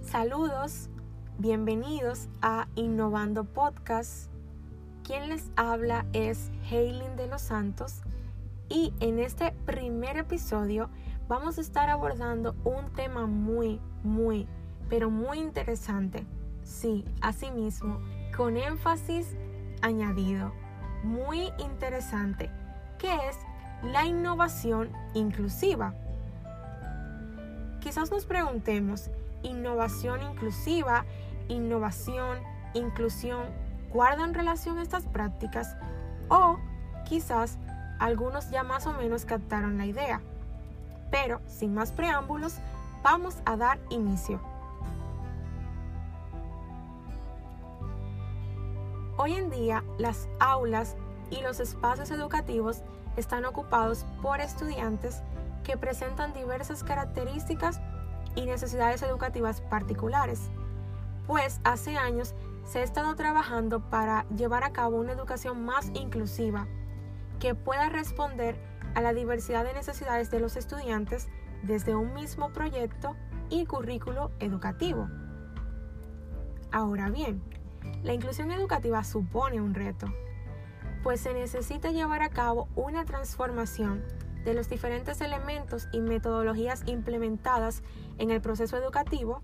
Saludos, bienvenidos a Innovando Podcast. Quien les habla es Haylin de los Santos y en este primer episodio vamos a estar abordando un tema muy, muy, pero muy interesante. Sí, asimismo, con énfasis añadido. Muy interesante, que es la innovación inclusiva. Quizás nos preguntemos, innovación inclusiva, innovación, inclusión, ¿guardan relación estas prácticas? O quizás algunos ya más o menos captaron la idea. Pero, sin más preámbulos, vamos a dar inicio. Hoy en día, las aulas y los espacios educativos están ocupados por estudiantes que presentan diversas características y necesidades educativas particulares, pues hace años se ha estado trabajando para llevar a cabo una educación más inclusiva que pueda responder a la diversidad de necesidades de los estudiantes desde un mismo proyecto y currículo educativo. Ahora bien, la inclusión educativa supone un reto, pues se necesita llevar a cabo una transformación de los diferentes elementos y metodologías implementadas en el proceso educativo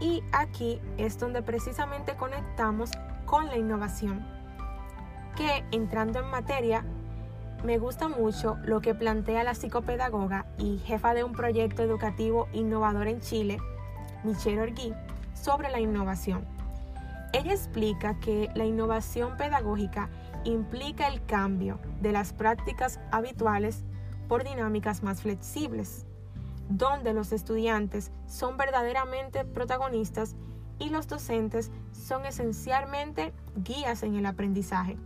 y aquí es donde precisamente conectamos con la innovación, que entrando en materia, me gusta mucho lo que plantea la psicopedagoga y jefa de un proyecto educativo innovador en Chile, Michelle Orgui, sobre la innovación. Ella explica que la innovación pedagógica implica el cambio de las prácticas habituales por dinámicas más flexibles, donde los estudiantes son verdaderamente protagonistas y los docentes son esencialmente guías en el aprendizaje.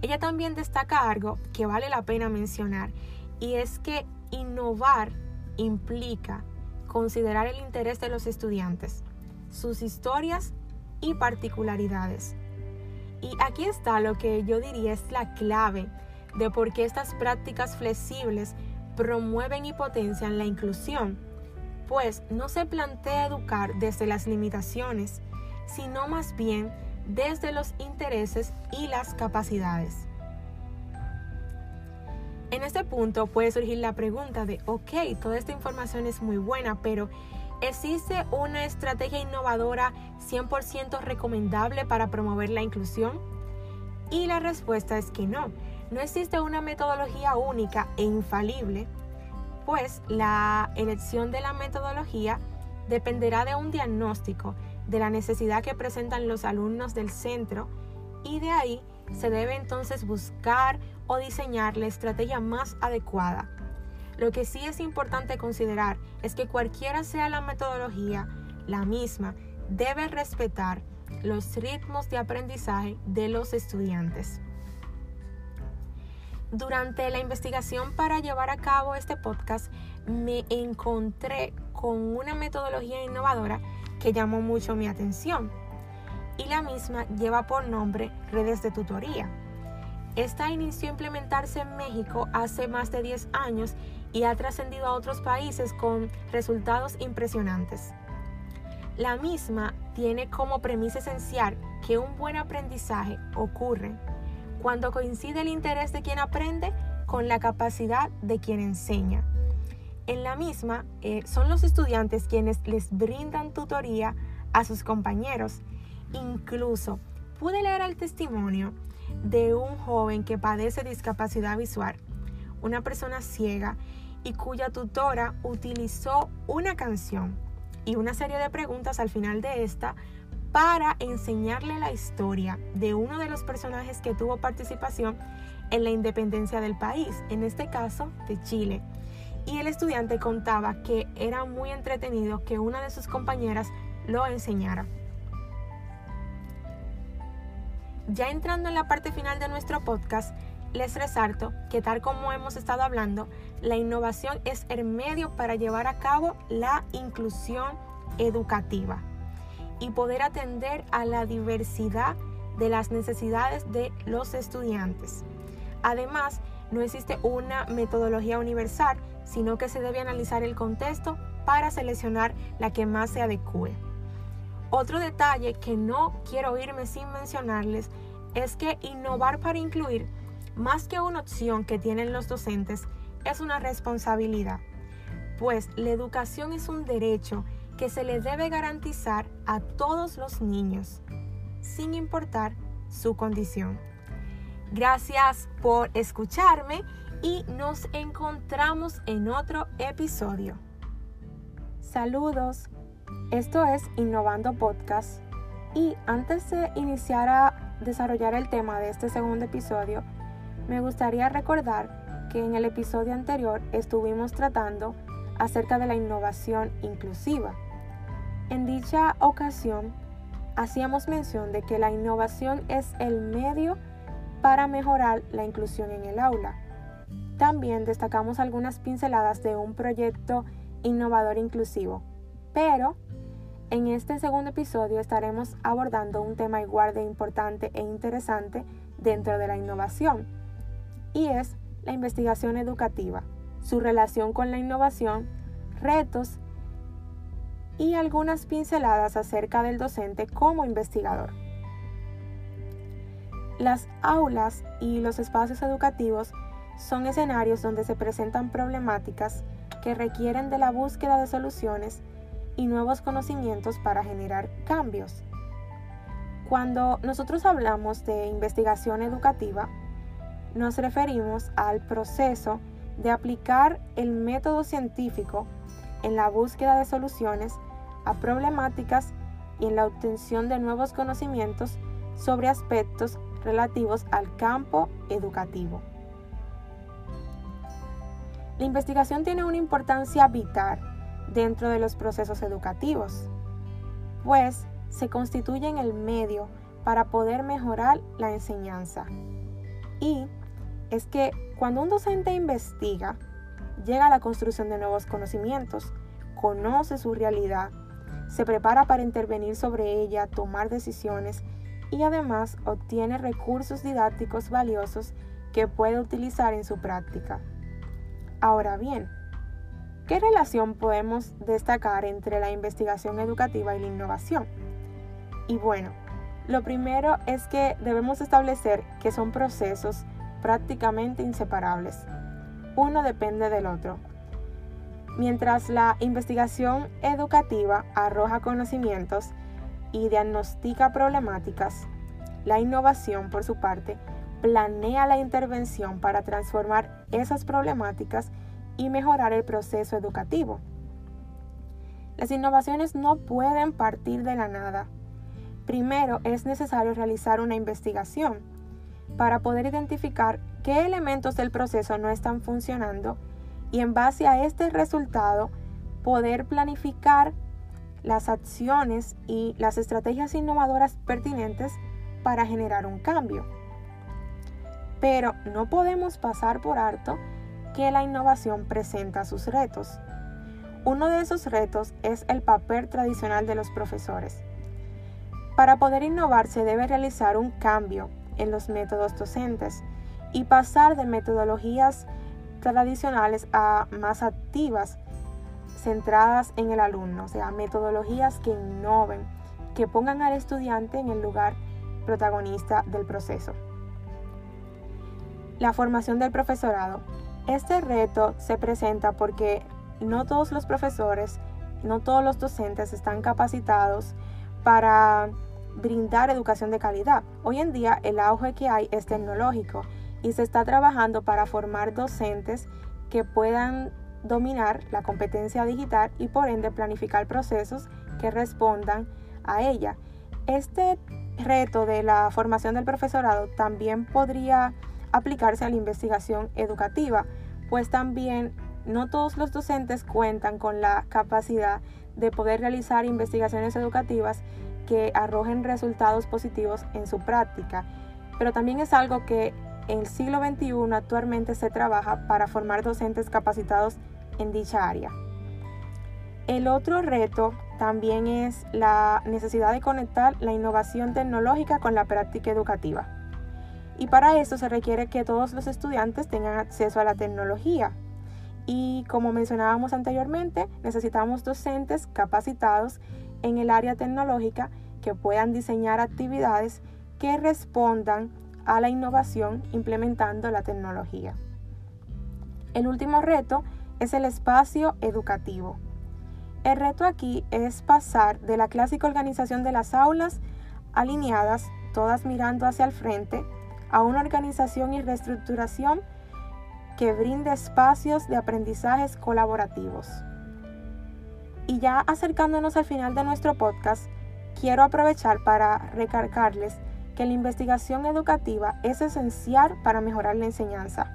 Ella también destaca algo que vale la pena mencionar y es que innovar implica considerar el interés de los estudiantes, sus historias y particularidades y aquí está lo que yo diría es la clave de por qué estas prácticas flexibles promueven y potencian la inclusión, pues no se plantea educar desde las limitaciones, sino más bien desde los intereses y las capacidades. En este punto puede surgir la pregunta de, ok, toda esta información es muy buena, pero ¿Existe una estrategia innovadora 100% recomendable para promover la inclusión? Y la respuesta es que no. No existe una metodología única e infalible, pues la elección de la metodología dependerá de un diagnóstico de la necesidad que presentan los alumnos del centro y de ahí se debe entonces buscar o diseñar la estrategia más adecuada lo que sí es importante considerar es que cualquiera sea la metodología, la misma debe respetar los ritmos de aprendizaje de los estudiantes. Durante la investigación para llevar a cabo este podcast me encontré con una metodología innovadora que llamó mucho mi atención y la misma lleva por nombre redes de tutoría. Esta inició a implementarse en México hace más de 10 años y ha trascendido a otros países con resultados impresionantes. La misma tiene como premisa esencial que un buen aprendizaje ocurre cuando coincide el interés de quien aprende con la capacidad de quien enseña. En la misma eh, son los estudiantes quienes les brindan tutoría a sus compañeros. Incluso pude leer el testimonio de un joven que padece discapacidad visual, una persona ciega y cuya tutora utilizó una canción y una serie de preguntas al final de esta para enseñarle la historia de uno de los personajes que tuvo participación en la independencia del país, en este caso de Chile. Y el estudiante contaba que era muy entretenido que una de sus compañeras lo enseñara. Ya entrando en la parte final de nuestro podcast, les resalto que tal como hemos estado hablando, la innovación es el medio para llevar a cabo la inclusión educativa y poder atender a la diversidad de las necesidades de los estudiantes. Además, no existe una metodología universal, sino que se debe analizar el contexto para seleccionar la que más se adecue. Otro detalle que no quiero irme sin mencionarles es que innovar para incluir, más que una opción que tienen los docentes, es una responsabilidad, pues la educación es un derecho que se le debe garantizar a todos los niños, sin importar su condición. Gracias por escucharme y nos encontramos en otro episodio. Saludos, esto es Innovando Podcast y antes de iniciar a desarrollar el tema de este segundo episodio, me gustaría recordar que en el episodio anterior estuvimos tratando acerca de la innovación inclusiva. En dicha ocasión, hacíamos mención de que la innovación es el medio para mejorar la inclusión en el aula. También destacamos algunas pinceladas de un proyecto innovador inclusivo, pero en este segundo episodio estaremos abordando un tema igual de importante e interesante dentro de la innovación, y es la investigación educativa, su relación con la innovación, retos y algunas pinceladas acerca del docente como investigador. Las aulas y los espacios educativos son escenarios donde se presentan problemáticas que requieren de la búsqueda de soluciones y nuevos conocimientos para generar cambios. Cuando nosotros hablamos de investigación educativa, nos referimos al proceso de aplicar el método científico en la búsqueda de soluciones a problemáticas y en la obtención de nuevos conocimientos sobre aspectos relativos al campo educativo. La investigación tiene una importancia vital dentro de los procesos educativos, pues se constituye en el medio para poder mejorar la enseñanza. Y es que cuando un docente investiga, llega a la construcción de nuevos conocimientos, conoce su realidad, se prepara para intervenir sobre ella, tomar decisiones y además obtiene recursos didácticos valiosos que puede utilizar en su práctica. Ahora bien, ¿qué relación podemos destacar entre la investigación educativa y la innovación? Y bueno, lo primero es que debemos establecer que son procesos prácticamente inseparables. Uno depende del otro. Mientras la investigación educativa arroja conocimientos y diagnostica problemáticas, la innovación, por su parte, planea la intervención para transformar esas problemáticas y mejorar el proceso educativo. Las innovaciones no pueden partir de la nada. Primero es necesario realizar una investigación para poder identificar qué elementos del proceso no están funcionando y en base a este resultado poder planificar las acciones y las estrategias innovadoras pertinentes para generar un cambio. Pero no podemos pasar por alto que la innovación presenta sus retos. Uno de esos retos es el papel tradicional de los profesores. Para poder innovar se debe realizar un cambio en los métodos docentes y pasar de metodologías tradicionales a más activas, centradas en el alumno, o sea, metodologías que innoven, que pongan al estudiante en el lugar protagonista del proceso. La formación del profesorado. Este reto se presenta porque no todos los profesores, no todos los docentes están capacitados para brindar educación de calidad. Hoy en día el auge que hay es tecnológico y se está trabajando para formar docentes que puedan dominar la competencia digital y por ende planificar procesos que respondan a ella. Este reto de la formación del profesorado también podría aplicarse a la investigación educativa, pues también no todos los docentes cuentan con la capacidad de poder realizar investigaciones educativas que arrojen resultados positivos en su práctica, pero también es algo que en el siglo XXI actualmente se trabaja para formar docentes capacitados en dicha área. El otro reto también es la necesidad de conectar la innovación tecnológica con la práctica educativa. Y para eso se requiere que todos los estudiantes tengan acceso a la tecnología. Y como mencionábamos anteriormente, necesitamos docentes capacitados en el área tecnológica que puedan diseñar actividades que respondan a la innovación implementando la tecnología. El último reto es el espacio educativo. El reto aquí es pasar de la clásica organización de las aulas alineadas, todas mirando hacia el frente, a una organización y reestructuración que brinde espacios de aprendizajes colaborativos. Y ya acercándonos al final de nuestro podcast, quiero aprovechar para recargarles que la investigación educativa es esencial para mejorar la enseñanza,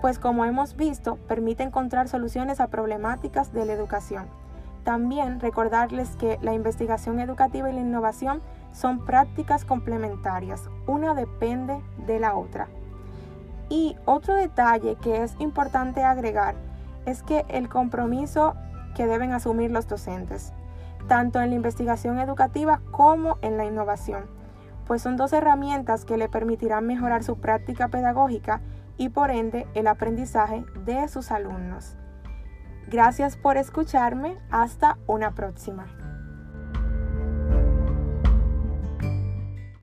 pues como hemos visto, permite encontrar soluciones a problemáticas de la educación. También recordarles que la investigación educativa y la innovación son prácticas complementarias, una depende de la otra. Y otro detalle que es importante agregar es que el compromiso que deben asumir los docentes, tanto en la investigación educativa como en la innovación, pues son dos herramientas que le permitirán mejorar su práctica pedagógica y por ende el aprendizaje de sus alumnos. Gracias por escucharme, hasta una próxima.